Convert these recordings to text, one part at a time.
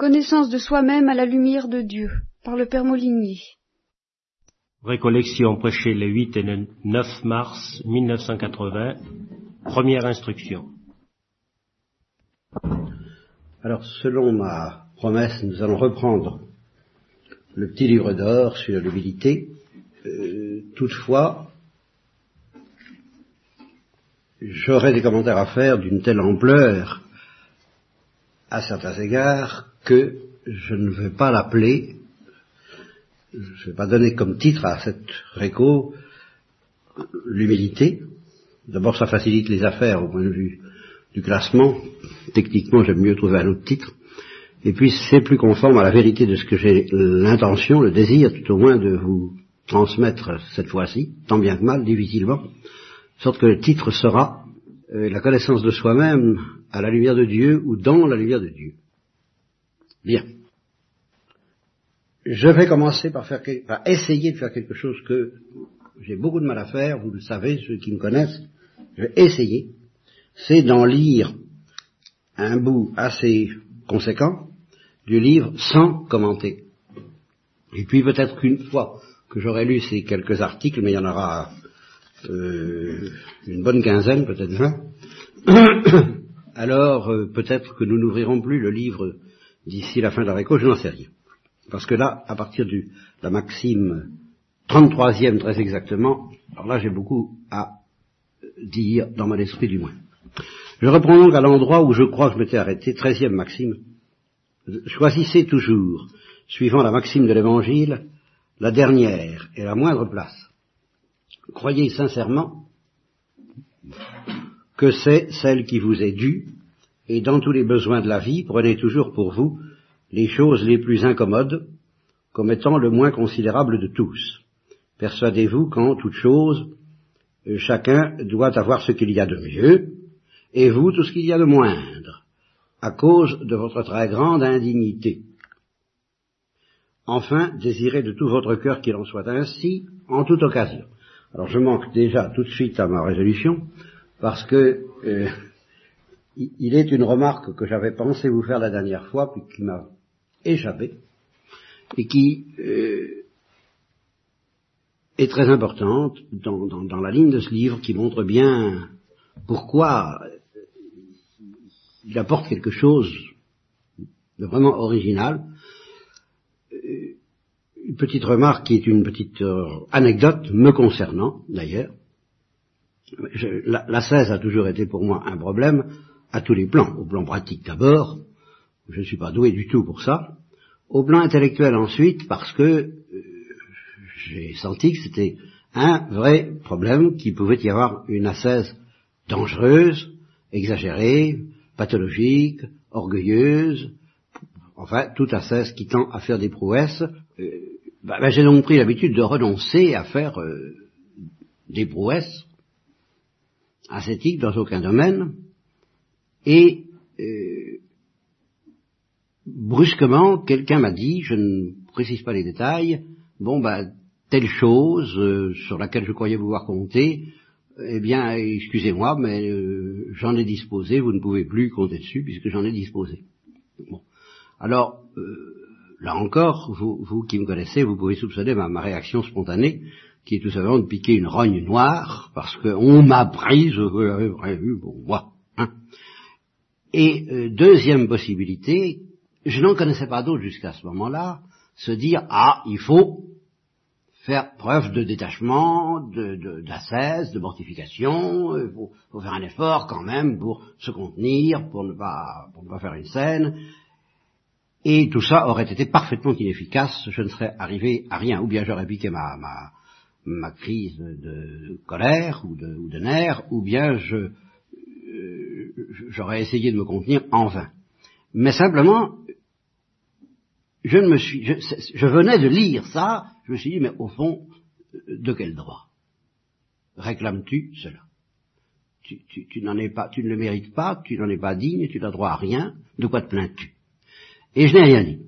Connaissance de soi-même à la lumière de Dieu, par le Père Molinier. Récollection prêchée les 8 et le 9 mars 1980. Première instruction. Alors, selon ma promesse, nous allons reprendre le petit livre d'or sur l'humilité. Euh, toutefois, j'aurai des commentaires à faire d'une telle ampleur, à certains égards, que je ne vais pas l'appeler, je ne vais pas donner comme titre à cette réco l'humilité. D'abord, ça facilite les affaires au point de vue du classement. Techniquement, j'aime mieux trouver un autre titre. Et puis, c'est plus conforme à la vérité de ce que j'ai l'intention, le désir, tout au moins, de vous transmettre cette fois-ci, tant bien que mal, difficilement, sorte que le titre sera euh, la connaissance de soi-même à la lumière de Dieu ou dans la lumière de Dieu. Bien. Je vais commencer par, faire, par essayer de faire quelque chose que j'ai beaucoup de mal à faire, vous le savez, ceux qui me connaissent, je vais essayer, c'est d'en lire un bout assez conséquent du livre sans commenter. Et puis peut-être qu'une fois que j'aurai lu ces quelques articles, mais il y en aura euh, une bonne quinzaine, peut-être vingt, alors euh, peut-être que nous n'ouvrirons plus le livre d'ici la fin de la récolte, je n'en sais rien. Parce que là, à partir de la maxime 33e très exactement, alors là j'ai beaucoup à dire dans mon esprit du moins. Je reprends donc à l'endroit où je crois que je m'étais arrêté, 13e maxime. Choisissez toujours, suivant la maxime de l'Évangile, la dernière et la moindre place. Croyez sincèrement que c'est celle qui vous est due, et dans tous les besoins de la vie, prenez toujours pour vous les choses les plus incommodes, comme étant le moins considérable de tous. Persuadez-vous qu'en toute chose, chacun doit avoir ce qu'il y a de mieux, et vous tout ce qu'il y a de moindre, à cause de votre très grande indignité. Enfin, désirez de tout votre cœur qu'il en soit ainsi, en toute occasion. Alors je manque déjà tout de suite à ma résolution, parce que euh, il est une remarque que j'avais pensé vous faire la dernière fois, puis qui m'a échappé, et qui euh, est très importante dans, la ligne de ce livre, qui montre bien pourquoi il apporte quelque chose de vraiment original. Euh, une petite remarque qui est une petite euh, anecdote me concernant, d'ailleurs. La, la 16 a toujours été pour moi un problème, à tous les plans. Au plan pratique d'abord, je ne suis pas doué du tout pour ça. Au plan intellectuel ensuite, parce que euh, j'ai senti que c'était un vrai problème, qu'il pouvait y avoir une ascèse dangereuse, exagérée, pathologique, orgueilleuse, enfin, toute ascèse qui tend à faire des prouesses. Euh, bah, bah, j'ai donc pris l'habitude de renoncer à faire euh, des prouesses ascétiques dans aucun domaine, et euh, brusquement, quelqu'un m'a dit, je ne précise pas les détails, bon bah telle chose euh, sur laquelle je croyais pouvoir compter, eh bien, excusez-moi, mais euh, j'en ai disposé, vous ne pouvez plus compter dessus puisque j'en ai disposé. Bon. Alors, là encore, vous, vous, qui me connaissez, vous pouvez soupçonner ma, réaction spontanée, qui est tout simplement de piquer une rogne noire, parce qu'on m'a pris, je l'avais prévu pour moi. Et euh, deuxième possibilité, je n'en connaissais pas d'autre jusqu'à ce moment-là, se dire ah il faut faire preuve de détachement, d'ascèse, de, de, mortification, il faut, faut, faire un effort quand même pour se contenir, pour ne pas, pour ne pas faire une scène. Et tout ça aurait été parfaitement inefficace, je ne serais arrivé à rien, ou bien j'aurais piqué ma, ma, ma crise de colère ou de, ou de nerfs, ou bien je, j'aurais essayé de me contenir en vain. Mais simplement, je ne me suis, je, venais de lire ça, je me suis dit, mais au fond, de quel droit réclames-tu cela? Tu, tu, n'en es pas, tu ne le mérites pas, tu n'en es pas digne, tu n'as droit à rien, de quoi te plains-tu? Et je n'ai rien dit.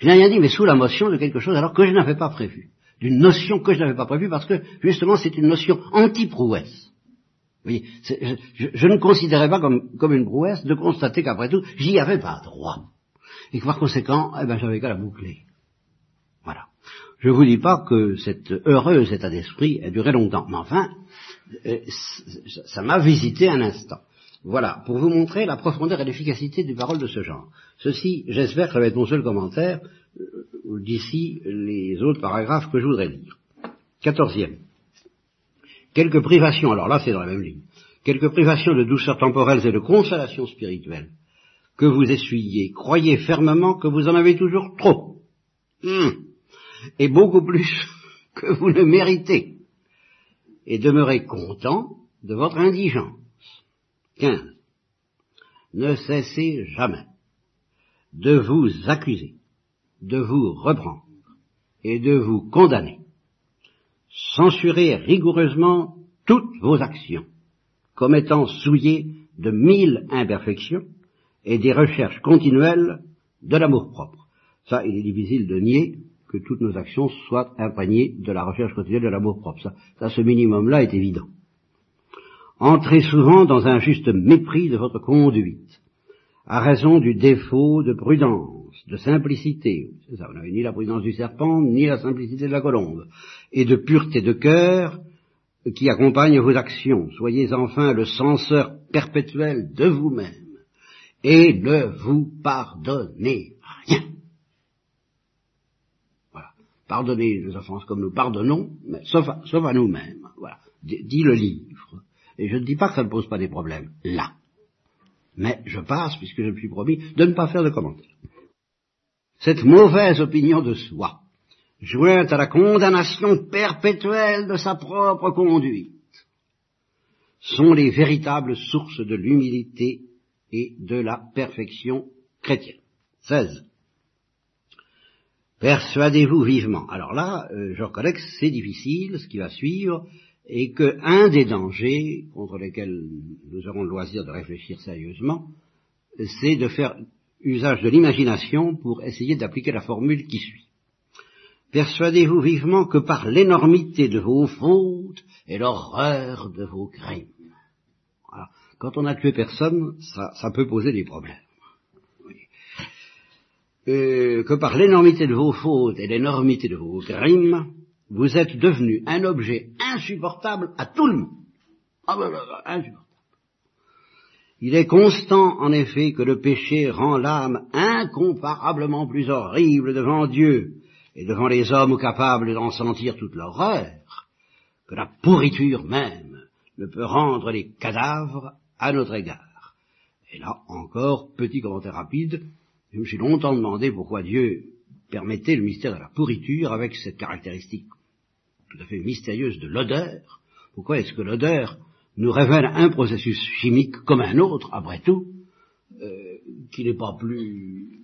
Je n'ai rien dit, mais sous la motion de quelque chose alors que je n'avais pas prévu. D'une notion que je n'avais pas prévue, parce que justement c'est une notion anti-prouesse voyez, je, ne considérais pas comme, comme, une prouesse de constater qu'après tout, j'y avais pas droit. Et que par conséquent, eh ben, j'avais qu'à la boucler. Voilà. Je ne vous dis pas que cet heureux état d'esprit a duré longtemps, mais enfin, euh, ça m'a visité un instant. Voilà, pour vous montrer la profondeur et l'efficacité des paroles de ce genre. Ceci, j'espère que ça va être mon seul commentaire euh, d'ici les autres paragraphes que je voudrais lire. Quatorzième. Quelques privations, alors là c'est dans la même ligne, quelques privations de douceur temporelles et de consolation spirituelle que vous essuyez, croyez fermement que vous en avez toujours trop. Hum. Et beaucoup plus que vous ne méritez. Et demeurez content de votre indigence. 15. Ne cessez jamais de vous accuser, de vous reprendre et de vous condamner. Censurez rigoureusement toutes vos actions, comme étant souillées de mille imperfections et des recherches continuelles de l'amour propre. Ça, il est difficile de nier que toutes nos actions soient imprégnées de la recherche continuelle de l'amour propre. Ça, ça ce minimum-là est évident. Entrez souvent dans un juste mépris de votre conduite, à raison du défaut de prudence, de simplicité, ça, vous n'avez ni la prudence du serpent, ni la simplicité de la colombe, et de pureté de cœur qui accompagne vos actions. Soyez enfin le censeur perpétuel de vous-même, et ne vous pardonnez rien. Voilà. Pardonnez les offenses comme nous pardonnons, mais sauf à, sauf à nous-mêmes. Voilà. Dit le livre. Et je ne dis pas que ça ne pose pas des problèmes, là. Mais je passe, puisque je me suis promis, de ne pas faire de commentaires. Cette mauvaise opinion de soi, jointe à la condamnation perpétuelle de sa propre conduite, sont les véritables sources de l'humilité et de la perfection chrétienne. 16. Persuadez-vous vivement. Alors là, je reconnais que c'est difficile, ce qui va suivre, et que un des dangers contre lesquels nous aurons le loisir de réfléchir sérieusement, c'est de faire usage de l'imagination pour essayer d'appliquer la formule qui suit. Persuadez-vous vivement que par l'énormité de vos fautes et l'horreur de vos crimes. Quand on n'a tué personne, ça, peut poser des problèmes. Euh, que par l'énormité de vos fautes et l'énormité de vos crimes, vous êtes devenu un objet insupportable à tout le monde. Ah ben, ben, ben. Il est constant, en effet, que le péché rend l'âme incomparablement plus horrible devant Dieu et devant les hommes capables d'en sentir toute l'horreur, que la pourriture même ne peut rendre les cadavres à notre égard. Et là encore, petit commentaire rapide, je me suis longtemps demandé pourquoi Dieu permettait le mystère de la pourriture avec cette caractéristique tout à fait mystérieuse de l'odeur. Pourquoi est-ce que l'odeur nous révèle un processus chimique comme un autre, après tout, euh, qui n'est pas plus...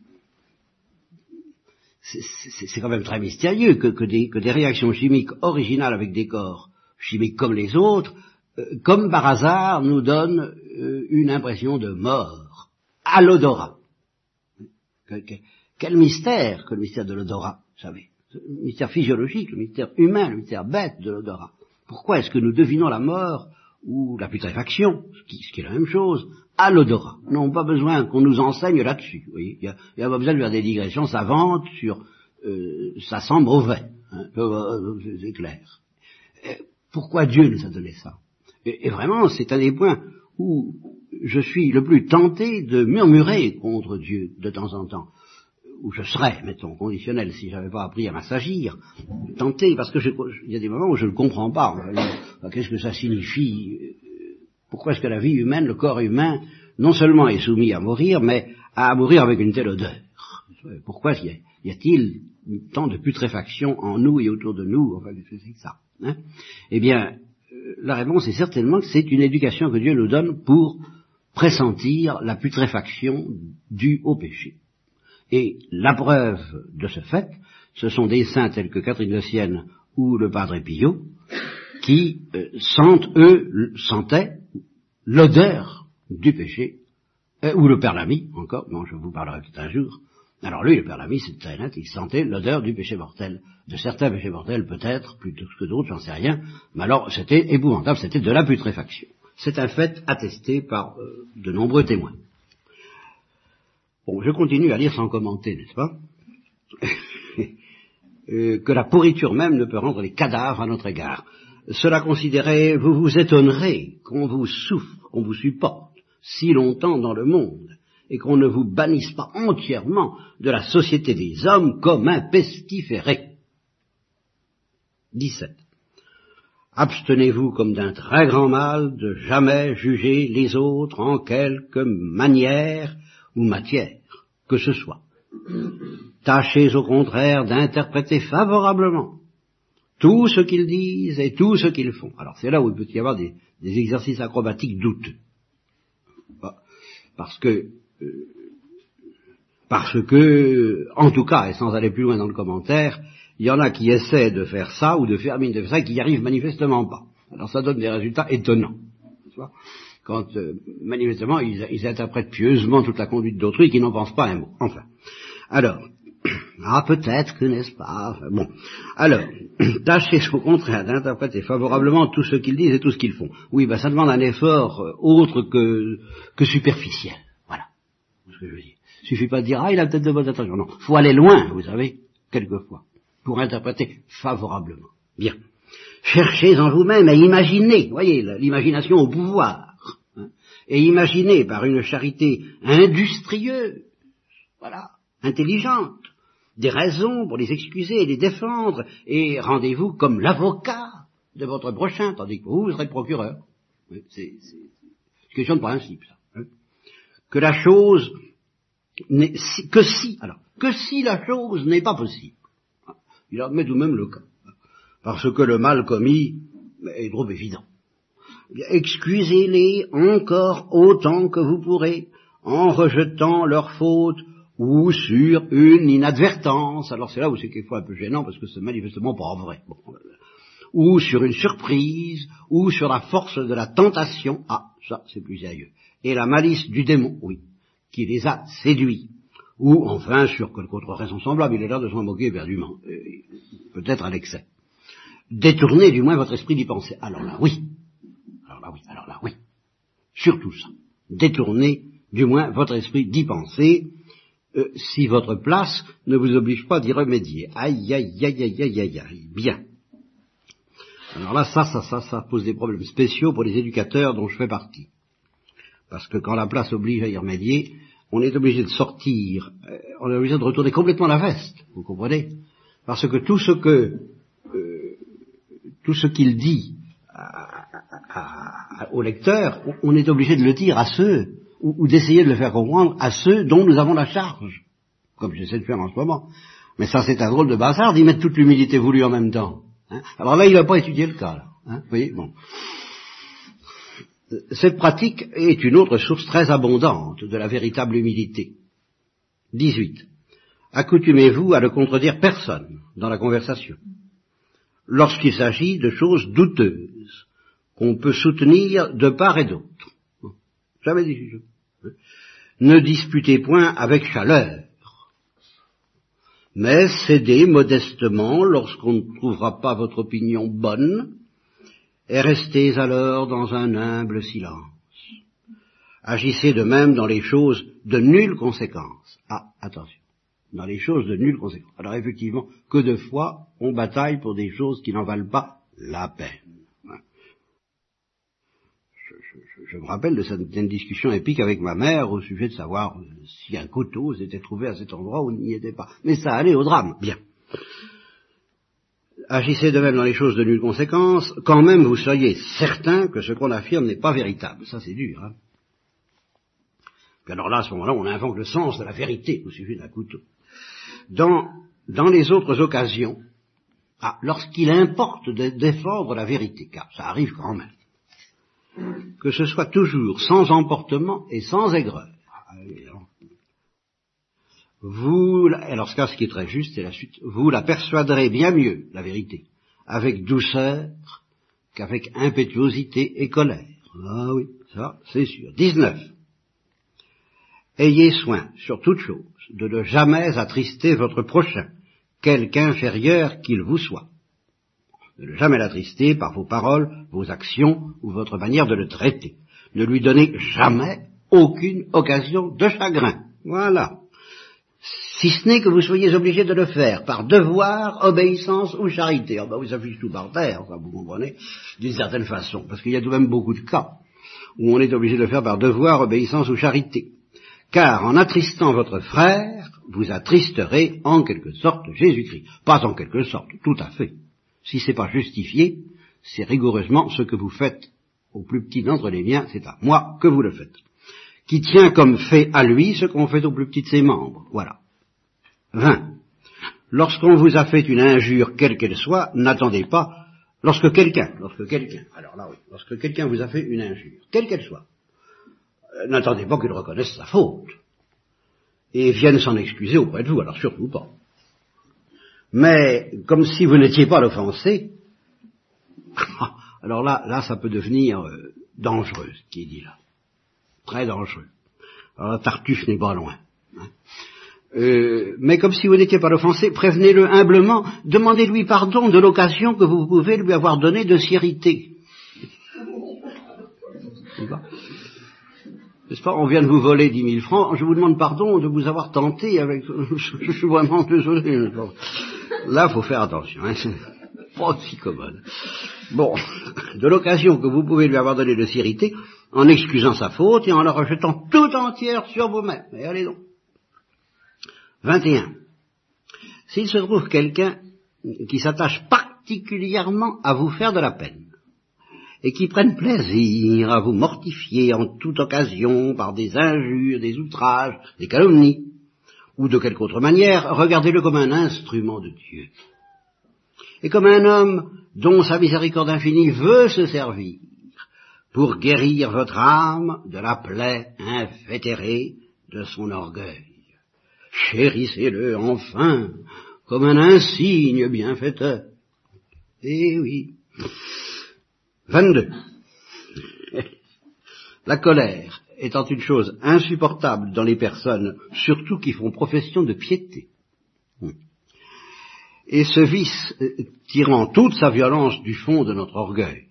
C'est quand même très mystérieux que, des, réactions chimiques originales avec des corps chimiques comme les autres, euh, comme par hasard, nous donnent euh, une impression de mort à l'odorat. Quel mystère que le mystère de l'odorat, vous savez le mystère physiologique, le mystère humain, le mystère bête de l'odorat. Pourquoi est-ce que nous devinons la mort ou la putréfaction, ce qui, est la même chose, à l'odorat Nous n'avons pas besoin qu'on nous enseigne là-dessus. Il n'y a, a, pas besoin de faire des digressions savantes sur euh, ça sent mauvais. Hein, c'est clair. Pourquoi Dieu nous a donné ça? Et, vraiment, c'est un des points où je suis le plus tenté de murmurer contre Dieu de temps en temps où je serais, mettons, conditionnel, si j'avais pas appris à m'assagir, tenter, parce que il y a des moments où je ne comprends pas. Qu'est-ce que ça signifie Pourquoi est-ce que la vie humaine, le corps humain, non seulement est soumis à mourir, mais à mourir avec une telle odeur? Pourquoi y a-t-il tant de putréfaction en nous et autour de nous? Enfin, qu'est-ce que c'est ça hein? Eh bien, euh, la réponse est certainement que c'est une éducation que Dieu nous donne pour pressentir la putréfaction due au péché. Et la preuve de ce fait, ce sont des saints tels que Catherine de Sienne ou le Padre Pio, qui euh, sentent, eux, sentaient l'odeur du péché, euh, ou le Père Lamy, encore, dont je vous parlerai tout un jour. Alors lui, le Père Lamy, c'est très net, il sentait l'odeur du péché mortel. De certains péchés mortels, peut-être, plutôt que d'autres, j'en sais rien, mais alors c'était épouvantable, c'était de la putréfaction. C'est un fait attesté par euh, de nombreux témoins. Bon, je continue à lire sans commenter, n'est-ce pas? Euh, Que la pourriture même ne peut rendre les cadavres à notre égard. Cela considéré, vous vous étonnerez qu'on vous souffre, qu'on vous supporte si longtemps dans le monde, et qu'on ne vous bannisse pas entièrement de la société des hommes comme un pestiféré. 17. Abstenez-vous comme d'un très grand mal de jamais juger les autres en quelque manière ou matière que ce soit. Tâchez au contraire d'interpréter favorablement tout ce qu'ils disent et tout ce qu'ils font. Alors c'est là où il peut y avoir des, exercices acrobatiques douteux. Parce que, euh, parce que, en tout cas, et sans aller plus loin dans le commentaire, il y en a qui essaient de faire ça ou de faire mine de faire ça et qui n'y arrivent manifestement pas. Alors ça donne des résultats étonnants. Quand euh, manifestement ils, ils, interprètent pieusement toute la conduite d'autrui qui n'en pensent pas un mot. Enfin. Alors, ah peut-être que n'est-ce pas? bon. Alors, tâchez au contraire d'interpréter favorablement tout ce qu'ils disent et tout ce qu'ils font. Oui, ben ça demande un effort euh, autre que, que superficiel. Voilà. Ce que je veux dire. Il suffit pas de dire ah il a peut-être de bonnes intentions. Non, faut aller loin, vous savez, quelquefois pour interpréter favorablement. Bien. Cherchez en vous-même à imaginer, voyez, l'imagination au pouvoir, hein, et imaginez par une charité industrieuse, voilà, intelligente, des raisons pour les excuser et les défendre, et rendez-vous comme l'avocat de votre prochain, tandis que vous, vous serez procureur. C'est une question de principe, ça. Hein. Que la chose, que si, alors, que si la chose n'est pas possible, il admet tout de même le cas. Parce que le mal commis est trop évident. Excusez-les encore autant que vous pourrez, en rejetant leurs fautes ou sur une inadvertance. Alors c'est là où c'est quelquefois un peu gênant parce que c'est manifestement pas vrai. Ou sur une surprise, ou sur la force de la tentation. Ah, ça c'est plus sérieux. Et la malice du démon, oui, qui les a séduits ou enfin sur quelque autre raison semblable, il est l'air de s'en moquer éperdument, peut-être à l'excès. Détournez du moins votre esprit d'y penser. Alors là, oui. Alors là, oui. Alors là, oui. Surtout ça. Détournez du moins votre esprit d'y penser, euh, si votre place ne vous oblige pas d'y remédier. Aïe, aïe, aïe, aïe, aïe, aïe, aïe. Bien. Alors là, ça, ça, ça, ça pose des problèmes spéciaux pour les éducateurs dont je fais partie. Parce que quand la place oblige à y remédier, on est obligé de sortir, euh, on est obligé de retourner complètement la veste, vous comprenez? Parce que tout ce que, euh, tout ce qu'il dit au lecteur, on est obligé de le dire à ceux, ou, d'essayer de le faire comprendre à ceux dont nous avons la charge, comme j'essaie de faire en ce moment. Mais ça, c'est un drôle de bazar d'y mettre toute l'humilité voulue en même temps. Hein. Alors là, il n'a pas étudié le cas. Là, hein vous voyez, bon. Cette pratique est une autre source très abondante de la véritable humilité. 18. Accoutumez-vous à ne contredire personne dans la conversation, lorsqu'il s'agit de choses douteuses, qu'on peut soutenir de part et d'autre. Jamais dit Ne disputez point avec chaleur, mais cédez modestement lorsqu'on ne trouvera pas votre opinion bonne, et restez alors dans un humble silence. Agissez de même dans les choses de nulle conséquence. Ah, attention, dans les choses de nulle conséquence. Alors effectivement, que de fois on bataille pour des choses qui n'en valent pas la peine. Je, me rappelle de cette discussion épique avec ma mère au sujet de savoir si un couteau s'était trouvé à cet endroit où il n'y était pas. Mais ça allait au drame. Bien agissez de même dans les choses de nulle conséquence, quand même vous soyez certain que ce qu'on affirme n'est pas véritable. Ça c'est dur. Hein Puis alors là, à ce moment-là, on invoque le sens de la vérité au sujet d'un couteau. Dans, dans les autres occasions, ah, lorsqu'il importe de défendre la vérité, car ça arrive quand même, que ce soit toujours sans emportement et sans aigreur. Vous, alors ce qui est très juste, c'est la suite, vous la persuaderez bien mieux, la vérité, avec douceur qu'avec impétuosité et colère. Ah oui, ça, c'est sûr. 19. Ayez soin, sur toute chose, de ne jamais attrister votre prochain, quelque inférieur qu'il vous soit. Ne jamais l'attrister par vos paroles, vos actions ou votre manière de le traiter. Ne lui donnez jamais aucune occasion de chagrin Voilà. Si ce n'est que vous soyez obligé de le faire par devoir, obéissance ou charité. Oh ben, vous affichez tout par terre, vous comprenez, d'une certaine façon, parce qu'il y a tout de même beaucoup de cas où on est obligé de le faire par devoir, obéissance ou charité. Car en attristant votre frère, vous attristerez en quelque sorte Jésus-Christ. Pas en quelque sorte, tout à fait. Si c'est pas justifié, c'est rigoureusement ce que vous faites au plus petit d'entre les miens, c'est à moi que vous le faites. Qui tient comme fait à lui ce qu'on fait au plus petit de ses membres. Voilà. 20. Lorsqu'on vous a fait une injure, quelle qu'elle soit, n'attendez pas, lorsque quelqu'un, lorsque quelqu'un, alors là oui, lorsque quelqu'un vous a fait une injure, quelle qu'elle soit, euh, n'attendez pas qu'il reconnaisse sa faute et vienne s'en excuser auprès de vous, alors surtout pas. Mais comme si vous n'étiez pas l'offensé, alors là, là, ça peut devenir euh, dangereux, ce qui est dit là. Très dangereux. Alors la Tartuffe n'est pas loin. Hein. Euh, mais comme si vous n'étiez pas l'offensé, prévenez-le humblement, demandez-lui pardon de l'occasion que vous pouvez lui avoir donnée de s'irriter. N'est-ce pas? On vient de vous voler dix mille francs, je vous demande pardon de vous avoir tenté avec... je suis vraiment désolé. Là, faut faire attention. Hein pas aussi commode. Bon, de l'occasion que vous pouvez lui avoir donné de s'irriter, en excusant sa faute et en la rejetant tout entière sur vous-même. Et allez donc. 21. S'il se trouve quelqu'un qui s'attache particulièrement à vous faire de la peine, et qui prenne plaisir à vous mortifier en toute occasion par des injures, des outrages, des calomnies, ou de quelque autre manière, regardez-le comme un instrument de Dieu et comme un homme dont sa miséricorde infinie veut se servir pour guérir votre âme de la plaie invétérée de son orgueil. Chérissez-le enfin comme un insigne bienfaiteur. Eh oui. 22. La colère étant une chose insupportable dans les personnes, surtout qui font profession de piété et ce vice euh, tirant toute sa violence du fond de notre orgueil.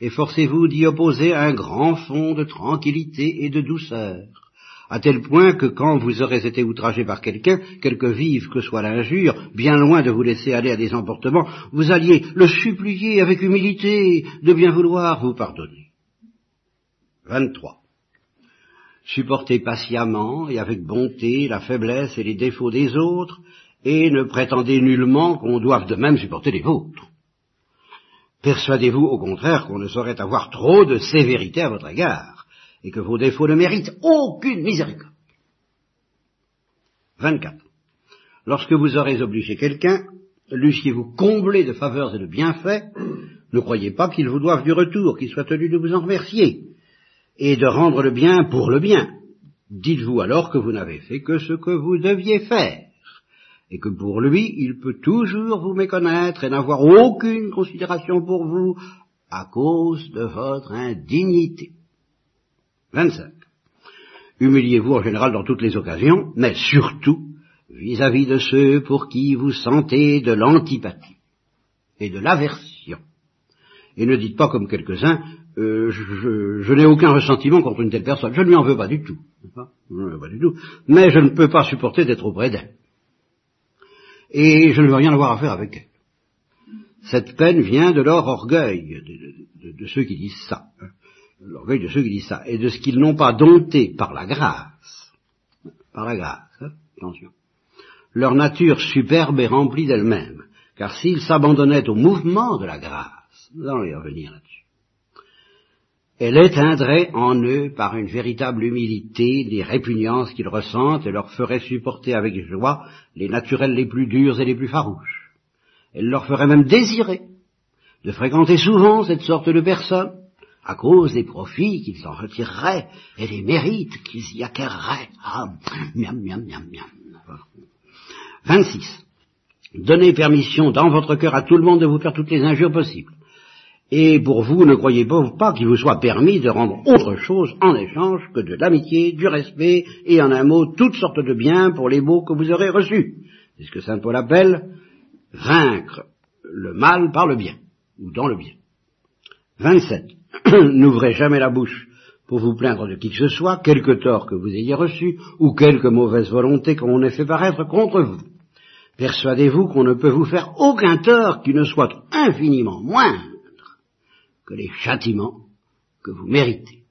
Efforcez-vous d'y opposer un grand fond de tranquillité et de douceur, à tel point que quand vous aurez été outragé par quelqu'un, quelque vive que soit l'injure, bien loin de vous laisser aller à des emportements, vous alliez le supplier avec humilité de bien vouloir vous pardonner. 23. Supportez patiemment et avec bonté la faiblesse et les défauts des autres, et ne prétendez nullement qu'on doive de même supporter les vôtres. Persuadez-vous au contraire qu'on ne saurait avoir trop de sévérité à votre égard, et que vos défauts ne méritent aucune miséricorde. 24. Lorsque vous aurez obligé quelqu'un, l'eussiez-vous comblé de faveurs et de bienfaits, ne croyez pas qu'il vous doive du retour, qu'il soit tenu de vous en remercier, et de rendre le bien pour le bien. Dites-vous alors que vous n'avez fait que ce que vous deviez faire et que pour lui, il peut toujours vous méconnaître et n'avoir aucune considération pour vous à cause de votre indignité. 25. Humiliez-vous en général dans toutes les occasions, mais surtout vis-à-vis de ceux pour qui vous sentez de l'antipathie et de l'aversion. Et ne dites pas comme quelques-uns, euh, je, je n'ai aucun ressentiment contre une telle personne, je ne lui en veux pas du tout. Je ne veux pas du tout. Mais je ne peux pas supporter d'être auprès d'elle et je ne veux rien avoir à faire avec elle. Cette peine vient de leur orgueil, de, ceux qui disent ça. L'orgueil de ceux qui disent ça, et de ce qu'ils n'ont pas dompté par la grâce, par la grâce, hein, attention. Leur nature superbe est remplie d'elle-même, car s'ils s'abandonnaient au mouvement de la grâce, nous allons y revenir là-dessus, elle éteindrait en eux par une véritable humilité les répugnances qu'ils ressentent et leur ferait supporter avec joie les naturels les plus durs et les plus farouches. Elle leur ferait même désirer de fréquenter souvent cette sorte de personnes à cause des profits qu'ils en retireraient et des mérites qu'ils y acquéreraient. Ah, miam, miam, miam, miam. 26. Donnez permission dans votre cœur à tout le monde de vous faire toutes les injures possibles et pour vous, ne croyez pas qu'il vous soit permis de rendre autre chose en échange que de l'amitié, du respect, et en un mot, toutes sortes de biens pour les mots que vous aurez reçus. C'est ce que Saint Paul appelle vaincre le mal par le bien, ou dans le bien. 27. N'ouvrez jamais la bouche pour vous plaindre de qui que ce soit, quelque tort que vous ayez reçu, ou quelque mauvaise volonté qu'on ait fait paraître contre vous. Persuadez-vous qu'on ne peut vous faire aucun tort qui ne soit infiniment moindre que les châtiments que vous méritez.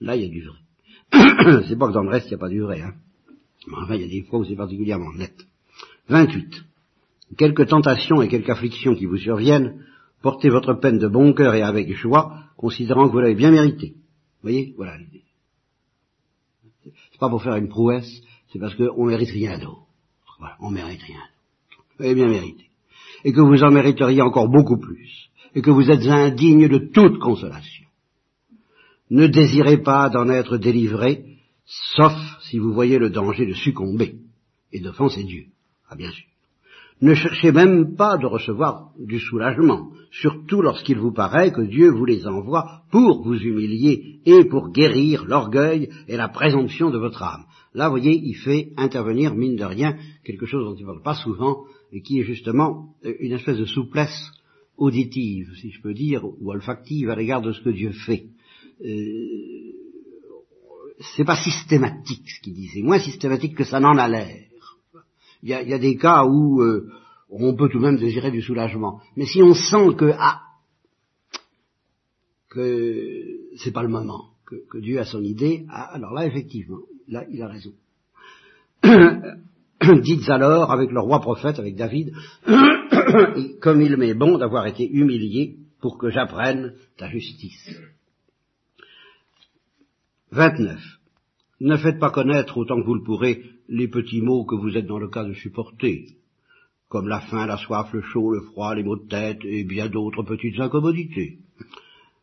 Là, il y a du vrai. c'est pas que dans le reste, il n'y a pas du vrai. Hein. Enfin, il y a des fois où c'est particulièrement net. 28. Quelques tentations et quelques afflictions qui vous surviennent, portez votre peine de bon cœur et avec joie, considérant que vous l'avez bien mérité. Vous voyez Voilà l'idée. C'est pas pour faire une prouesse, c'est parce qu'on mérite rien d'autre. Voilà, on mérite rien d'autre. Vous avez bien mérité. Et que vous en mériteriez encore beaucoup plus. Et que vous êtes indigne de toute consolation. Ne désirez pas d'en être délivré, sauf si vous voyez le danger de succomber et d'offenser Dieu. Ah bien sûr. Ne cherchez même pas de recevoir du soulagement, surtout lorsqu'il vous paraît que Dieu vous les envoie pour vous humilier et pour guérir l'orgueil et la présomption de votre âme. Là, vous voyez, il fait intervenir, mine de rien, quelque chose dont il ne parle pas souvent, et qui est justement euh, une espèce de souplesse auditive, si je peux dire, ou olfactive à l'égard de ce que Dieu fait. Euh, c'est pas systématique ce qu'il dit, c'est moins systématique que ça n'en a l'air. Il y, a, des cas où euh, on peut tout de même désirer du soulagement. Mais si on sent que ah que c'est pas le moment, que, Dieu a son idée, ah, alors là effectivement, là il a raison. Dites alors avec le roi prophète, avec David, comme il m'est bon d'avoir été humilié pour que j'apprenne ta justice. 29. Ne faites pas connaître autant que vous le pourrez les petits maux que vous êtes dans le cas de supporter, comme la faim, la soif, le chaud, le froid, les maux de tête et bien d'autres petites incommodités.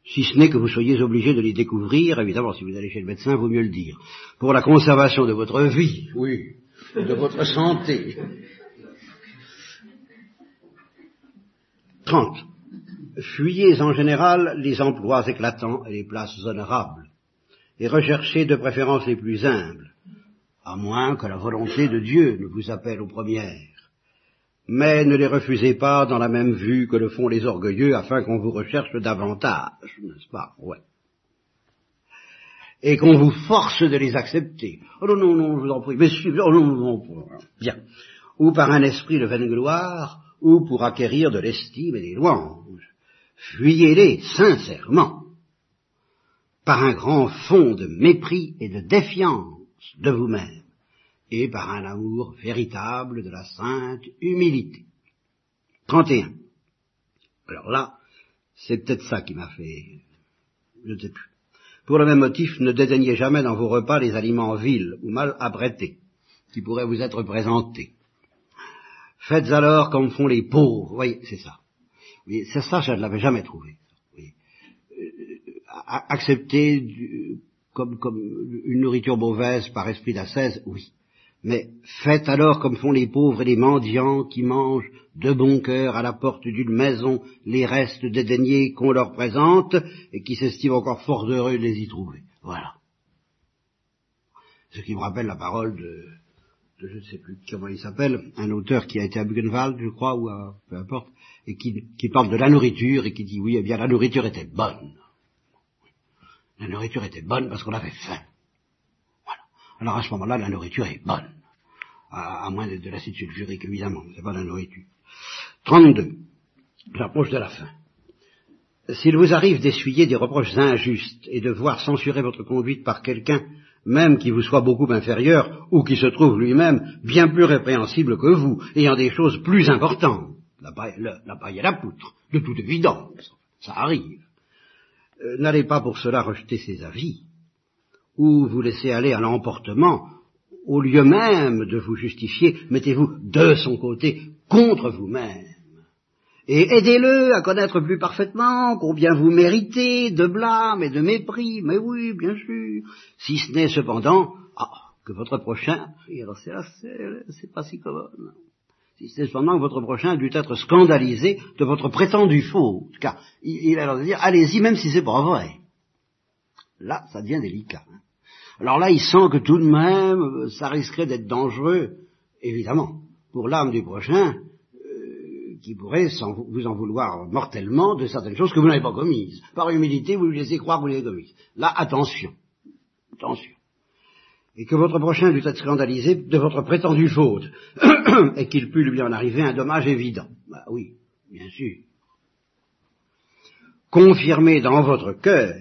Si ce n'est que vous soyez obligé de les découvrir, évidemment, si vous allez chez le médecin, vaut mieux le dire, pour la conservation de votre vie, oui, de votre santé. 30. Fuyez en général les emplois éclatants et les places honorables, et recherchez de préférence les plus humbles, à moins que la volonté de Dieu ne vous appelle aux premières. Mais ne les refusez pas dans la même vue que le font les orgueilleux afin qu'on vous recherche davantage, n'est-ce pas? Ouais. Et qu'on vous force de les accepter. Oh non, non, non, je vous en prie, mais oh non, non, non, bien. Ou par un esprit de vaine gloire, ou pour acquérir de l'estime et des louanges. Fuyez-les sincèrement, par un grand fond de mépris et de défiance de vous-même et par un amour véritable de la sainte humilité. 31. Alors là, c'est peut-être ça qui m'a fait, je ne sais plus. Pour le même motif, ne dédaignez jamais dans vos repas les aliments vils ou mal apprêtés, qui pourraient vous être présentés. Faites alors comme font les pauvres. Oui, c'est ça. Oui, c'est ça, je ne l'avais jamais trouvé. Accepter comme, comme une nourriture mauvaise par esprit d'ascèse, oui. Mais faites alors comme font les pauvres et les mendiants qui mangent de bon cœur à la porte d'une maison les restes dédaignés qu'on leur présente et qui s'estiment encore fort heureux de les y trouver. Voilà. Ce qui me rappelle la parole de, de je ne sais plus comment il s'appelle, un auteur qui a été à Buchenwald, je crois, ou à, peu importe, et qui, qui parle de la nourriture et qui dit oui, eh bien la nourriture était bonne. La nourriture était bonne parce qu'on avait faim. Voilà. Alors à ce moment-là, la nourriture est bonne. À, moins d'être de l'acide sulfurique, évidemment. C'est pas la nourriture. 32. J'approche de la fin. S'il vous arrive d'essuyer des reproches injustes et de voir censurer votre conduite par quelqu'un, même qui vous soit beaucoup inférieur, ou qui se trouve lui-même bien plus répréhensible que vous, ayant des choses plus importantes, la paille, la et la poutre, de toute évidence, ça arrive. Euh, n'allez pas pour cela rejeter ses avis, ou vous laisser aller à l'emportement, au lieu même de vous justifier, mettez-vous de son côté contre vous-même. Et aidez-le à connaître plus parfaitement combien vous méritez de blâme et de mépris, mais oui, bien sûr, si ce n'est cependant ah, que votre prochain, c'est pas si commode, si c'est cependant que votre prochain a dû être scandalisé de votre prétendu faute, car il, a l'air de dire, allez-y même si c'est pas vrai. Là, ça devient délicat. Hein. Alors là, il sent que tout de même, ça risquerait d'être dangereux, évidemment, pour l'âme du prochain, euh, qui pourrait vous en vouloir mortellement de certaines choses que vous n'avez pas commises. Par humilité, vous lui laissez croire que vous les avez commises. Là, attention. Attention. Et que votre prochain dût être scandalisé de votre prétendue faute, et qu'il pût lui en arriver un dommage évident. Bah oui, bien sûr. Confirmez dans votre cœur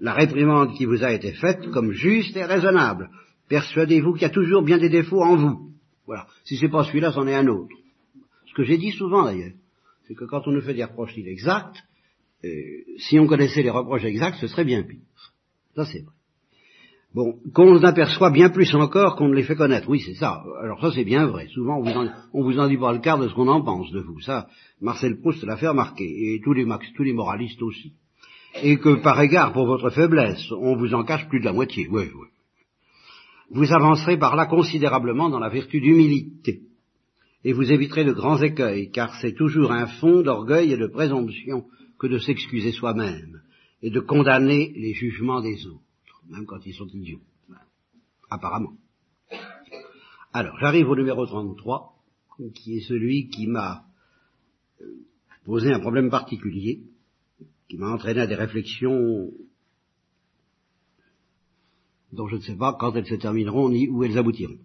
la réprimande qui vous a été faite comme juste et raisonnable. Persuadez-vous qu'il y a toujours bien des défauts en vous. Voilà. Si c'est pas celui-là, c'en est un autre. Ce que j'ai dit souvent d'ailleurs, c'est que quand on nous fait des reproches inexacts, euh, si on connaissait les reproches exacts, ce serait bien pire. Ça c'est vrai. Bon, qu'on aperçoit bien plus encore qu'on ne les fait connaître. Oui, c'est ça. Alors ça c'est bien vrai. Souvent on vous, en, on vous en dit pas le quart de ce qu'on en pense de vous. Ça, Marcel Proust l'a fait remarquer. Et tous les, tous les moralistes aussi. Et que par égard pour votre faiblesse, on vous en cache plus de la moitié. Oui, oui. Vous avancerez par là considérablement dans la vertu d'humilité. Et vous éviterez de grands écueils, car c'est toujours un fond d'orgueil et de présomption que de s'excuser soi-même et de condamner les jugements des autres même quand ils sont idiots. Apparemment. Alors, j'arrive au numéro 33, qui est celui qui m'a euh, posé un problème particulier, qui m'a entraîné à des réflexions dont je ne sais pas quand elles se termineront ni où elles aboutiront.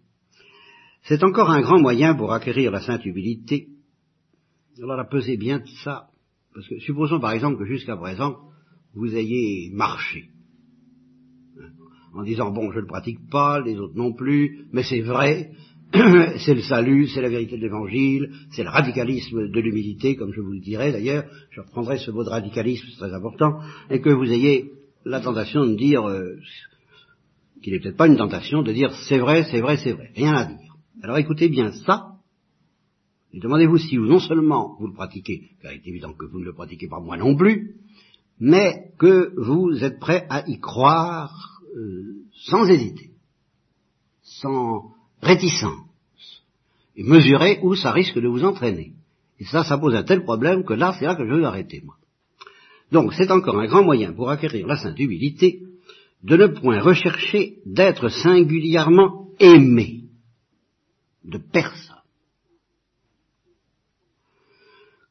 C'est encore un grand moyen pour acquérir la sainte humilité. Alors la pesez bien ça, parce que supposons par exemple que jusqu'à présent, vous ayez marché en disant bon je ne le pratique pas, les autres non plus, mais c'est vrai, c'est le salut, c'est la vérité de l'évangile, c'est le radicalisme de l'humilité, comme je vous le dirai d'ailleurs, je reprendrai ce mot de radicalisme, c'est très important, et que vous ayez la tentation de dire, euh, qu'il n'est peut-être pas une tentation, de dire c'est vrai, c'est vrai, c'est vrai, rien à dire. Alors écoutez bien ça, et demandez-vous si non seulement vous le pratiquez, car il est évident que vous ne le pratiquez pas moi non plus, mais que vous êtes prêt à y croire euh, sans hésiter, sans réticence, et mesurer où ça risque de vous entraîner. Et ça, ça pose un tel problème que là, c'est là que je veux arrêter, moi. Donc, c'est encore un grand moyen pour acquérir la sainte humilité de ne point rechercher d'être singulièrement aimé de personne.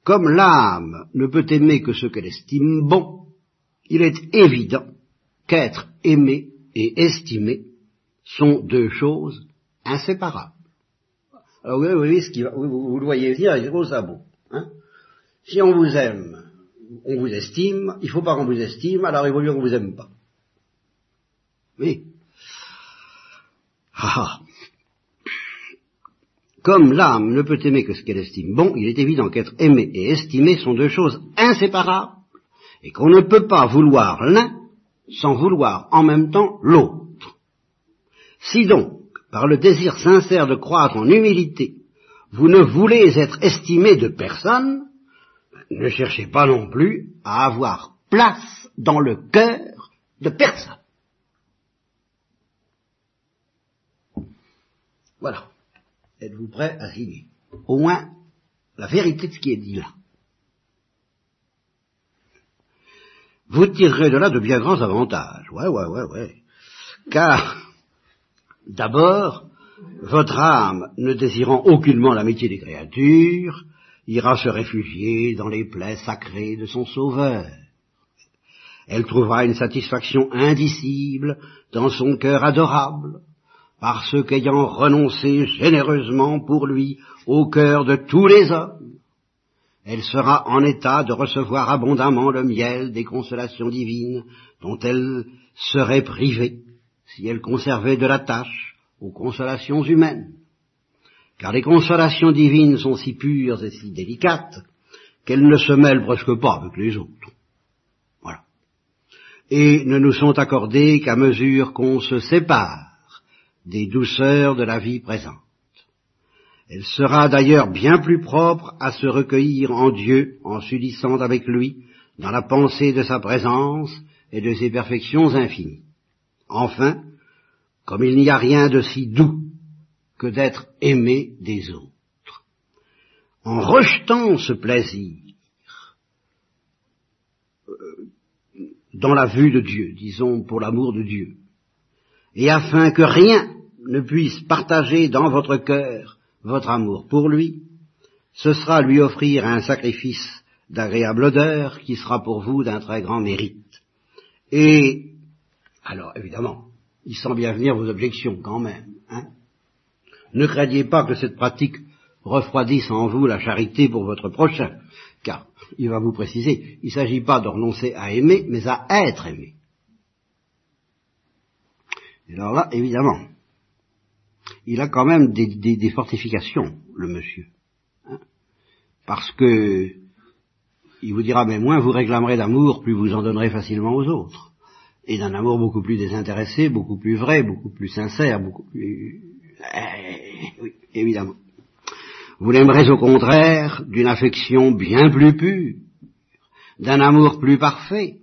Comme l'âme ne peut aimer que ce qu'elle estime bon, il est évident qu'être aimé et estimé sont deux choses inséparables. Alors vous voyez ce qui va, vous, le voyez venir, c'est gros ça bon. Hein si on vous aime, on vous estime, il ne faut pas qu'on vous estime, alors il vaut mieux qu'on vous aime pas. Oui. Ah, ah. Comme l'âme ne peut aimer que ce qu'elle estime bon, il est évident qu'être aimé et estimé sont deux choses inséparables, et qu'on ne peut pas vouloir l'un sans vouloir en même temps l'autre. Si donc, par le désir sincère de croître en humilité, vous ne voulez être estimé de personne, ne cherchez pas non plus à avoir place dans le cœur de personne. Voilà. Êtes-vous prêt à signer? Au moins, la vérité de ce qui est dit là. Vous tirerez de là de bien grands avantages. Ouais, ouais, ouais, ouais. Car, d'abord, votre âme, ne désirant aucunement l'amitié des créatures, ira se réfugier dans les plaies sacrées de son Sauveur. Elle trouvera une satisfaction indicible dans son cœur adorable, parce qu'ayant renoncé généreusement pour lui au cœur de tous les hommes, elle sera en état de recevoir abondamment le miel des consolations divines dont elle serait privée si elle conservait de la tâche aux consolations humaines. Car les consolations divines sont si pures et si délicates qu'elles ne se mêlent presque pas avec les autres. Voilà. Et ne nous sont accordées qu'à mesure qu'on se sépare des douceurs de la vie présente. Elle sera d'ailleurs bien plus propre à se recueillir en Dieu en s'unissant avec lui dans la pensée de sa présence et de ses perfections infinies. Enfin, comme il n'y a rien de si doux que d'être aimé des autres. En rejetant ce plaisir euh, dans la vue de Dieu, disons pour l'amour de Dieu, et afin que rien ne puisse partager dans votre cœur votre amour pour lui, ce sera lui offrir un sacrifice d'agréable odeur qui sera pour vous d'un très grand mérite. Et, alors évidemment, il sent bien venir vos objections quand même. Hein ne craignez pas que cette pratique refroidisse en vous la charité pour votre prochain, car il va vous préciser, il ne s'agit pas de renoncer à aimer, mais à être aimé. Et alors là, évidemment, il a quand même des, fortifications, le monsieur. Hein parce que il vous dira, mais moins vous réclamerez d'amour, plus vous en donnerez facilement aux autres. Et d'un amour beaucoup plus désintéressé, beaucoup plus vrai, beaucoup plus sincère, beaucoup plus... Eh, oui, évidemment. Vous l'aimerez au contraire d'une affection bien plus pure, d'un amour plus parfait,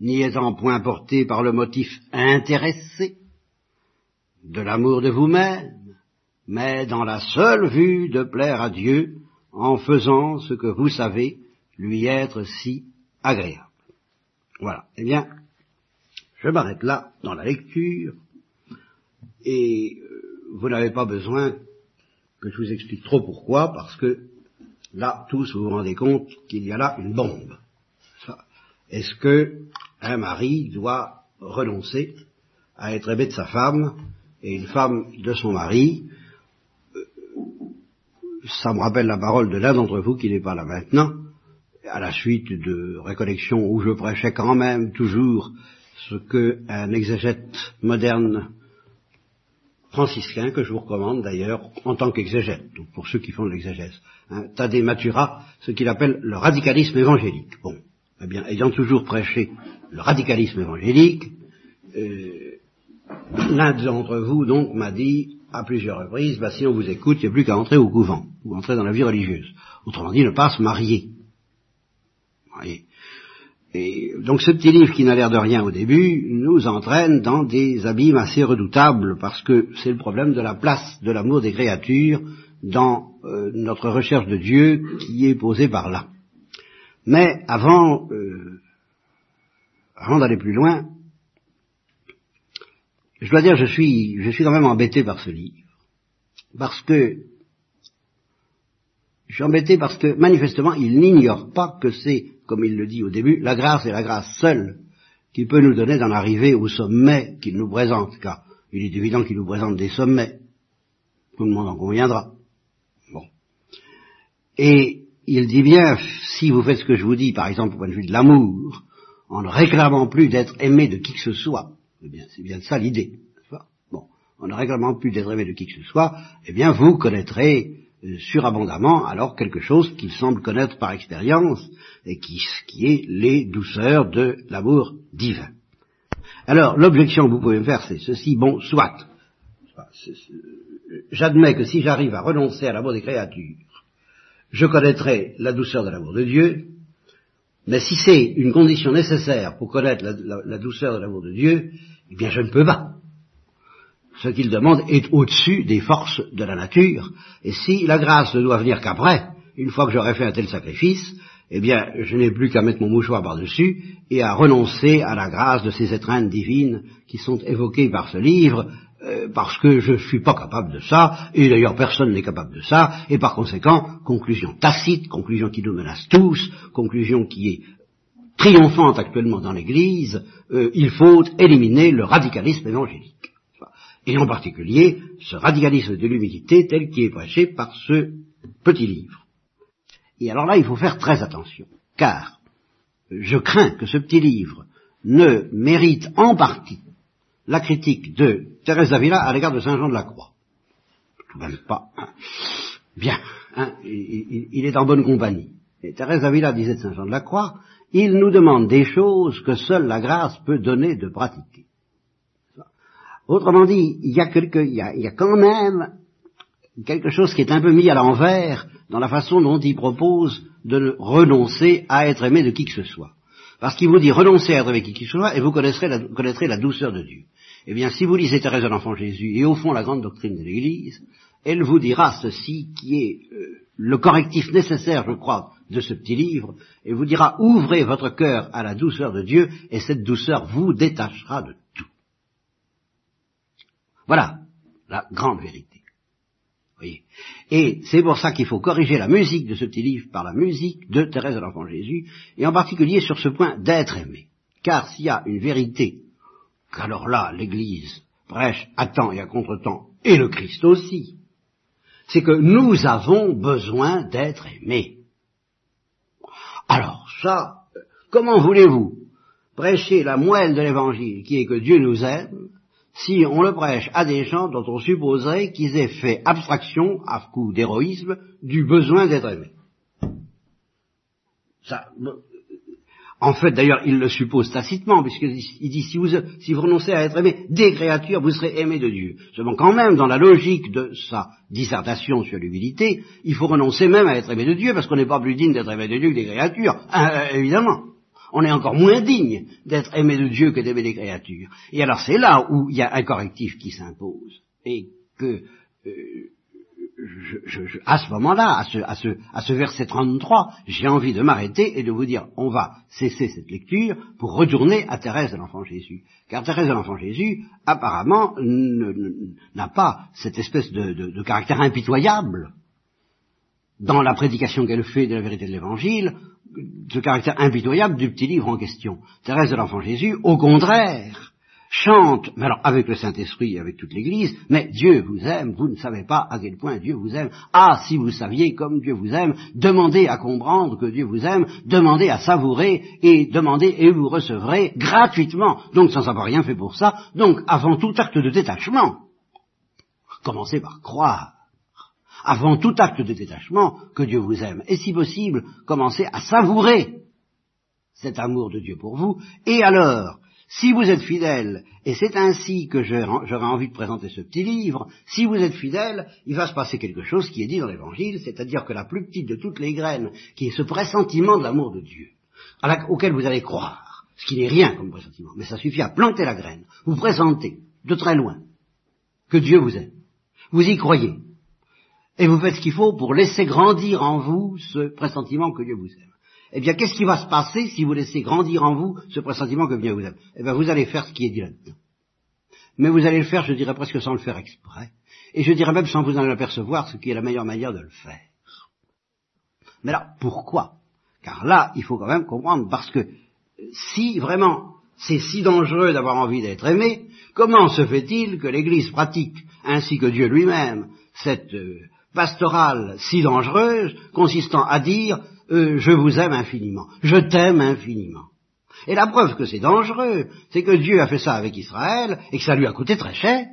n'y étant point porté par le motif intéressé de l'amour de vous-même, mais dans la seule vue de plaire à Dieu en faisant ce que vous savez lui être si agréable. Voilà. Eh bien, je m'arrête là dans la lecture et euh, vous n'avez pas besoin que je vous explique trop pourquoi, parce que là, tous vous vous rendez compte qu'il y a là une bombe. Est-ce que un mari doit renoncer à être aimé de sa femme et une femme de son mari euh, Ça me rappelle la parole de l'un d'entre vous qui n'est pas là maintenant, à la suite de récollections où je prêchais quand même toujours ce qu'un exégète moderne franciscain, que je vous recommande d'ailleurs en tant qu'exégète, pour ceux qui font de l'exégèse, hein, Tadé Matura, ce qu'il appelle le radicalisme évangélique. Bon, eh bien, ayant toujours prêché le radicalisme évangélique, euh, l'un d'entre vous donc m'a dit à plusieurs reprises, bah, si on vous écoute, il n'y a plus qu'à entrer au couvent, ou entrer dans la vie religieuse. Autrement dit, ne pas se marier. Et donc ce petit livre qui n'a l'air de rien au début nous entraîne dans des abîmes assez redoutables parce que c'est le problème de la place de l'amour des créatures dans euh, notre recherche de Dieu qui est posée par là. Mais avant, euh, avant d'aller plus loin, je dois dire je suis, je suis quand même embêté par ce livre parce que je suis embêté parce que manifestement il n'ignore pas que c'est comme il le dit au début, la grâce est la grâce seule qui peut nous donner d'en arriver au sommet qu'il nous présente, car il est évident qu'il nous présente des sommets. Tout le monde en conviendra. Bon. Et il dit bien, si vous faites ce que je vous dis, par exemple au point de vue de l'amour, en ne réclamant plus d'être aimé de qui que ce soit, eh bien, c'est bien ça l'idée. Bon, en ne réclamant plus aimé de qui que ce soit, eh bien, vous connaîtrez euh, surabondamment alors quelque chose qu'il semble connaître par expérience et qui, qui est les douceurs de l'amour divin. Alors l'objection que vous pouvez me faire c'est ceci, bon, soit, j'admets que si j'arrive à renoncer à l'amour des créatures, je connaîtrai la douceur de l'amour de Dieu, mais si c'est une condition nécessaire pour connaître la douceur de l'amour de Dieu, eh bien je ne peux pas. Ce qu'il demande est au-dessus des forces de la nature, et si la grâce ne doit venir qu'après, une fois que j'aurai fait un tel sacrifice, eh bien, je n'ai plus qu'à mettre mon mouchoir par-dessus et à renoncer à la grâce de ces étreintes divines qui sont évoquées par ce livre, euh, parce que je ne suis pas capable de ça, et d'ailleurs personne n'est capable de ça, et par conséquent, conclusion tacite, conclusion qui nous menace tous, conclusion qui est triomphante actuellement dans l'Église, euh, il faut éliminer le radicalisme évangélique et en particulier ce radicalisme de l'humilité tel qu'il est prêché par ce petit livre. Et alors là, il faut faire très attention, car je crains que ce petit livre ne mérite en partie la critique de Thérèse d'Avila à l'égard de Saint Jean de la Croix. Tout même pas. Bien, hein, il, est en bonne compagnie. Et Thérèse d'Avila disait de Saint Jean de la Croix, il nous demande des choses que seule la grâce peut donner de pratiquer. Autrement dit, il y a, il y a, quand même quelque chose qui est un peu mis à l'envers dans la façon dont il propose de renoncer à être aimé de qui que ce soit. Parce qu'il vous dit renoncer à être aimé de qui que ce soit et vous connaîtrez la douceur de Dieu. Eh bien, si vous lisez Thérèse de l'Enfant Jésus et au fond la grande doctrine de l'Église, elle vous dira ceci qui est euh, le correctif nécessaire, je crois, de ce petit livre, et vous dira ouvrez votre cœur à la douceur de Dieu et cette douceur vous détachera de voilà la grande vérité. Voyez. Et c'est pour ça qu'il faut corriger la musique de ce petit livre par la musique de Thérèse de l'Enfant Jésus, et en particulier sur ce point d'être aimé. Car s'il y a une vérité qu'alors là, l'Église prêche à temps et à contre-temps, et le Christ aussi, c'est que nous avons besoin d'être aimés. Alors ça, comment voulez-vous prêcher la moelle de l'Évangile, qui est que Dieu nous aime, si on le prêche à des gens dont on supposerait qu'ils aient fait abstraction, à coup d'héroïsme, du besoin d'être aimés? Ça, en fait, d'ailleurs, il le suppose tacitement, puisqu'il dit, si vous, si vous renoncez à être aimé des créatures, vous serez aimé de Dieu. Seulement, quand même, dans la logique de sa dissertation sur l'humilité, il faut renoncer même à être aimé de Dieu, parce qu'on n'est pas plus digne d'être aimé de Dieu que des créatures, euh, évidemment. On est encore moins digne d'être aimé de Dieu que d'aimer des créatures. Et alors, c'est là où il y a un correctif qui s'impose, et que... Euh, je, je, à ce moment-là, à ce, à, ce, à ce verset 33, j'ai envie de m'arrêter et de vous dire, on va cesser cette lecture pour retourner à Thérèse de l'Enfant Jésus. Car Thérèse de l'Enfant Jésus, apparemment, n'a pas cette espèce de, de, de, caractère impitoyable dans la prédication qu'elle fait de la vérité de l'Évangile, ce caractère impitoyable du petit livre en question. Thérèse de l'Enfant Jésus, au contraire, chante, mais alors avec le Saint-Esprit et avec toute l'Église, mais Dieu vous aime, vous ne savez pas à quel point Dieu vous aime. Ah, si vous saviez comme Dieu vous aime, demandez à comprendre que Dieu vous aime, demandez à savourer et demandez et vous recevrez gratuitement, donc sans avoir rien fait pour ça, donc avant tout acte de détachement, commencez par croire. Avant tout acte de détachement que Dieu vous aime. Et si possible, commencez à savourer cet amour de Dieu pour vous. Et alors, si vous êtes fidèle, et c'est ainsi que j'aurais envie de présenter ce petit livre, si vous êtes fidèle, il va se passer quelque chose qui est dit dans l'Évangile, c'est-à-dire que la plus petite de toutes les graines, qui est ce pressentiment de l'amour de Dieu, auquel vous allez croire, ce qui n'est rien comme pressentiment, mais ça suffit à planter la graine, vous présentez de très loin que Dieu vous aime, vous y croyez, et vous faites ce qu'il faut pour laisser grandir en vous ce pressentiment que Dieu vous aime eh bien, qu'est-ce qui va se passer si vous laissez grandir en vous ce pressentiment que bien vous aime Eh bien, vous allez faire ce qui est dit là-dedans. Mais vous allez le faire, je dirais presque sans le faire exprès. Et je dirais même sans vous en apercevoir, ce qui est la meilleure manière de le faire. Mais là, pourquoi? Car là, il faut quand même comprendre, parce que si vraiment c'est si dangereux d'avoir envie d'être aimé, comment se fait-il que l'Église pratique, ainsi que Dieu lui-même, cette euh, pastorale si dangereuse, consistant à dire euh, je vous aime infiniment, je t'aime infiniment. Et la preuve que c'est dangereux, c'est que Dieu a fait ça avec Israël et que ça lui a coûté très cher.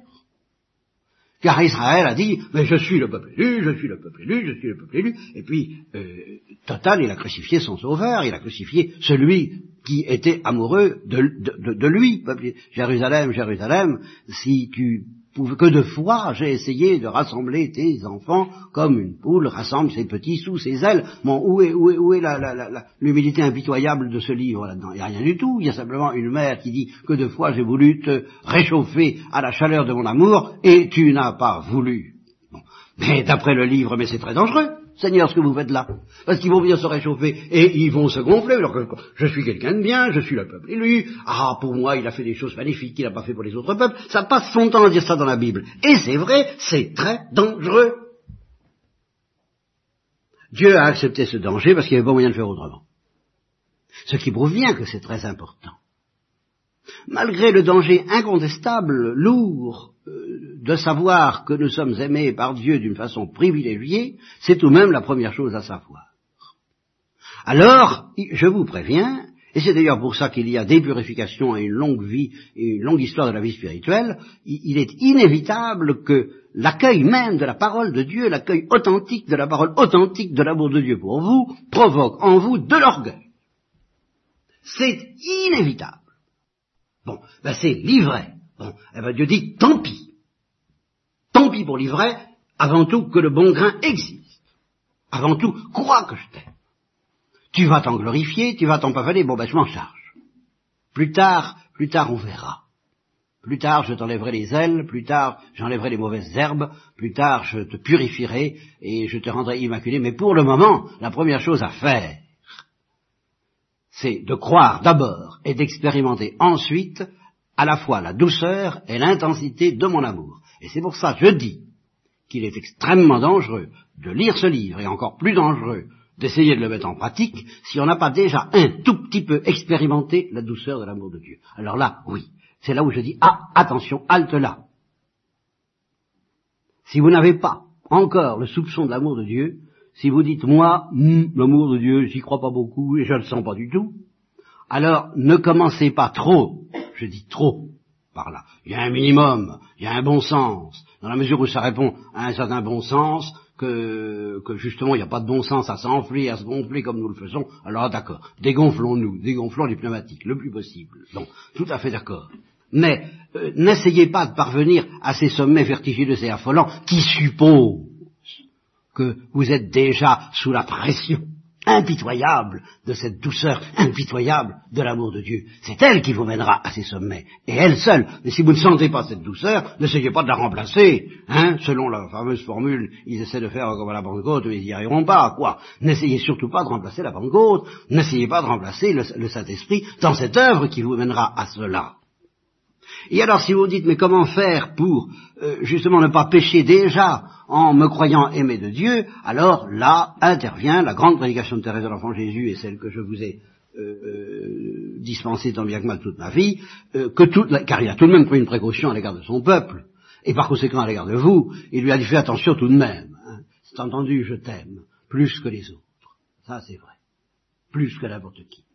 Car Israël a dit, mais je suis le peuple élu, je suis le peuple élu, je suis le peuple élu. Et puis, euh, total, il a crucifié son sauveur, il a crucifié celui qui était amoureux de, lui. Jérusalem, Jérusalem, si tu que de fois j'ai essayé de rassembler tes enfants comme une poule rassemble ses petits sous ses ailes. Bon, où est, où est, où est l'humilité impitoyable de ce livre là-dedans? Il n'y a rien du tout. Il y a simplement une mère qui dit que de fois j'ai voulu te réchauffer à la chaleur de mon amour et tu n'as pas voulu. Mais d'après le livre, mais c'est très dangereux. Seigneur, ce que vous faites là. Parce qu'ils vont venir se réchauffer et ils vont se gonfler. Alors que je suis quelqu'un de bien, je suis le peuple élu. Ah, pour moi, il a fait des choses magnifiques qu'il n'a pas fait pour les autres peuples. Ça passe son temps à dire ça dans la Bible. Et c'est vrai, c'est très dangereux. Dieu a accepté ce danger parce qu'il n'y avait pas moyen de faire autrement. Ce qui prouve bien que c'est très important. Malgré le danger incontestable, lourd, euh, de savoir que nous sommes aimés par Dieu d'une façon privilégiée, c'est tout de même la première chose à savoir. Alors, je vous préviens, et c'est d'ailleurs pour ça qu'il y a des purifications et une longue vie et une longue histoire de la vie spirituelle, il est inévitable que l'accueil même de la parole de Dieu, l'accueil authentique de la parole authentique de l'amour de Dieu pour vous, provoque en vous de l'orgueil. C'est inévitable. Bon, ben c'est l'ivraie. Bon, eh ben Dieu dit, tant pis. Pour l'ivraie, avant tout que le bon grain existe. Avant tout, crois que je t'aime. Tu vas t'en glorifier, tu vas t'en pavaner, bon ben je m'en charge. Plus tard, plus tard on verra. Plus tard je t'enlèverai les ailes, plus tard j'enlèverai les mauvaises herbes, plus tard je te purifierai et je te rendrai immaculé. Mais pour le moment, la première chose à faire, c'est de croire d'abord et d'expérimenter ensuite à la fois la douceur et l'intensité de mon amour. Et c'est pour ça que je dis qu'il est extrêmement dangereux de lire ce livre, et encore plus dangereux d'essayer de le mettre en pratique si on n'a pas déjà un tout petit peu expérimenté la douceur de l'amour de Dieu. Alors là, oui, c'est là où je dis, ah, attention, halte là. Si vous n'avez pas encore le soupçon de l'amour de Dieu, si vous dites, moi, hmm, l'amour de Dieu, j'y crois pas beaucoup et je ne le sens pas du tout, alors ne commencez pas trop, je dis trop, Il y a un minimum, il y a un bon sens. Dans la mesure où ça répond à un certain bon sens, que, que justement il n'y a pas de bon sens à s'enfler, à se gonfler comme nous le faisons, alors d'accord, dégonflons-nous, dégonflons les pneumatiques, le plus possible. Donc, tout à fait d'accord. Mais euh, n'essayez pas de parvenir à ces sommets vertigineux et affolants qui supposent que vous êtes déjà sous la pression impitoyable de cette douceur impitoyable de l'amour de Dieu. C'est elle qui vous mènera à ces sommets, et elle seule. Mais si vous ne sentez pas cette douceur, n'essayez pas de la remplacer. Hein Selon la fameuse formule, ils essaient de faire comme à la Pentecôte, mais ils n'y arriveront pas, quoi. N'essayez surtout pas de remplacer la Pentecôte, n'essayez pas de remplacer le, le Saint-Esprit dans cette œuvre qui vous mènera à cela. Et alors si vous dites, mais comment faire pour euh, justement ne pas pécher déjà en me croyant aimé de Dieu, alors là intervient la grande prédication de Thérèse de l'Enfant Jésus et celle que je vous ai euh, euh, dispensée tant bien que mal toute ma vie, que tout, car il a tout de même pris une précaution à l'égard de son peuple, et par conséquent à l'égard de vous, il lui a dit fait attention tout de même. Hein. C'est entendu, je t'aime, plus que les autres. Ça c'est vrai. Plus que n'importe qui.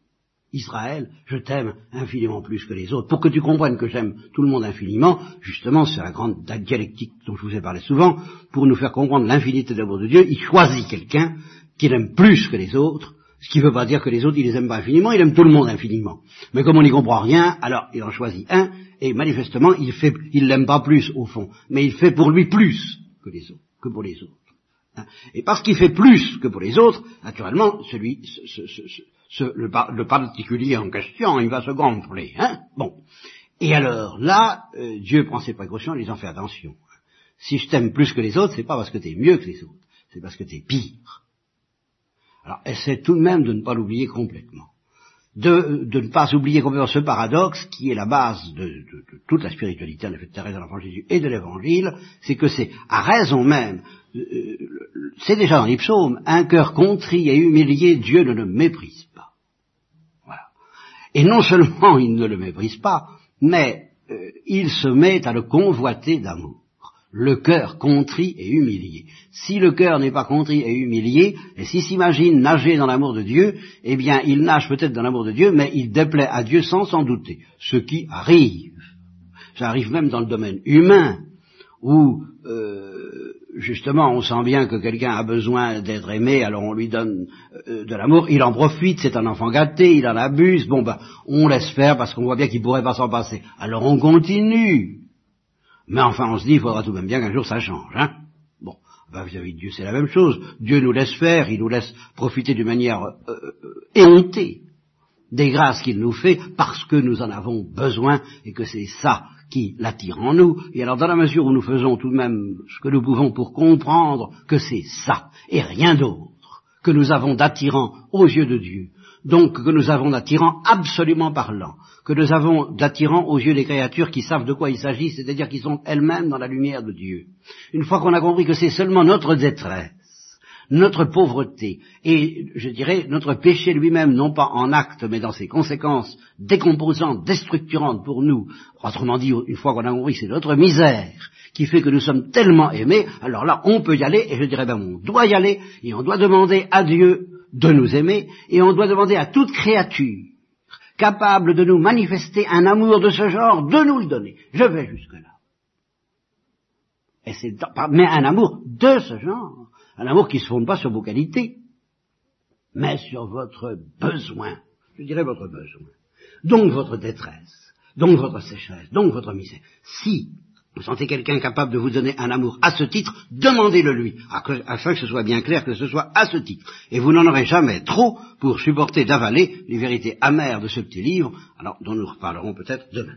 Israël, je t'aime infiniment plus que les autres. Pour que tu comprennes que j'aime tout le monde infiniment, justement, c'est la grande dialectique dont je vous ai parlé souvent, pour nous faire comprendre l'infinité de l'amour de Dieu, il choisit quelqu'un qu'il aime plus que les autres, ce qui ne veut pas dire que les autres, il les aime pas infiniment, il aime tout le monde infiniment. Mais comme on n'y comprend rien, alors il en choisit un, et manifestement, il fait, il l'aime pas plus au fond, mais il fait pour lui plus que les autres, que pour les autres. Hein. Et parce qu'il fait plus que pour les autres, naturellement, celui, ce, ce, ce, le, le, particulier en question, il va se gonfler. Hein bon. Et alors, là, euh, Dieu prend ses précautions en disant fais attention. Si je t'aime plus que les autres, c'est pas parce que tu es mieux que les autres, c'est parce que tu es pire. Alors, essaie tout de même de ne pas l'oublier complètement de, de, ne pas oublier complètement ce paradoxe qui est la base de, de, de toute la spiritualité en effet de Thérèse de l'Enfant Jésus et de l'Évangile, c'est que c'est à raison même, euh, c'est déjà dans les psaumes, un cœur contrit et humilié, Dieu ne le méprise. Et non seulement il ne le méprise pas, mais euh, il se met à le convoiter d'amour le cœur contrit et humilié. Si le cœur n'est pas contrit et humilié, et s'il s'imagine nager dans l'amour de Dieu, eh bien il nage peut-être dans l'amour de Dieu, mais il déplaît à Dieu sans s'en douter. Ce qui arrive. Ça arrive même dans le domaine humain, où euh, justement on sent bien que quelqu'un a besoin d'être aimé, alors on lui donne euh, de l'amour, il en profite, c'est un enfant gâté, il en abuse, bon ben on laisse faire parce qu'on voit bien qu'il pourrait pas s'en passer. Alors on continue. Mais enfin, on se dit, il faudra tout de même bien qu'un jour ça change. Hein bon, ben, vis-à-vis Dieu, c'est la même chose. Dieu nous laisse faire, il nous laisse profiter d'une manière euh, euh, éhontée des grâces qu'il nous fait parce que nous en avons besoin et que c'est ça qui l'attire en nous. Et alors, dans la mesure où nous faisons tout de même ce que nous pouvons pour comprendre que c'est ça et rien d'autre que nous avons d'attirant aux yeux de Dieu, donc que nous avons d'attirant absolument parlant, que nous avons d'attirant aux yeux des créatures qui savent de quoi il s'agit, c'est-à-dire qui sont elles-mêmes dans la lumière de Dieu. Une fois qu'on a compris que c'est seulement notre détresse, notre pauvreté, et je dirais notre péché lui-même, non pas en acte, mais dans ses conséquences décomposantes, déstructurantes pour nous, autrement dit, une fois qu'on a compris, c'est notre misère qui fait que nous sommes tellement aimés, alors là, on peut y aller, et je dirais ben, on doit y aller, et on doit demander à Dieu de nous aimer, et on doit demander à toute créature capable de nous manifester un amour de ce genre, de nous le donner. Je vais jusque-là. Mais un amour de ce genre, un amour qui ne se fonde pas sur vos qualités, mais sur votre besoin. Je dirais votre besoin. Donc votre détresse, donc votre sécheresse, donc votre misère. Si vous sentez quelqu'un capable de vous donner un amour à ce titre, demandez-le lui, afin que ce soit bien clair que ce soit à ce titre. Et vous n'en aurez jamais trop pour supporter d'avaler les vérités amères de ce petit livre, alors dont nous reparlerons peut-être demain.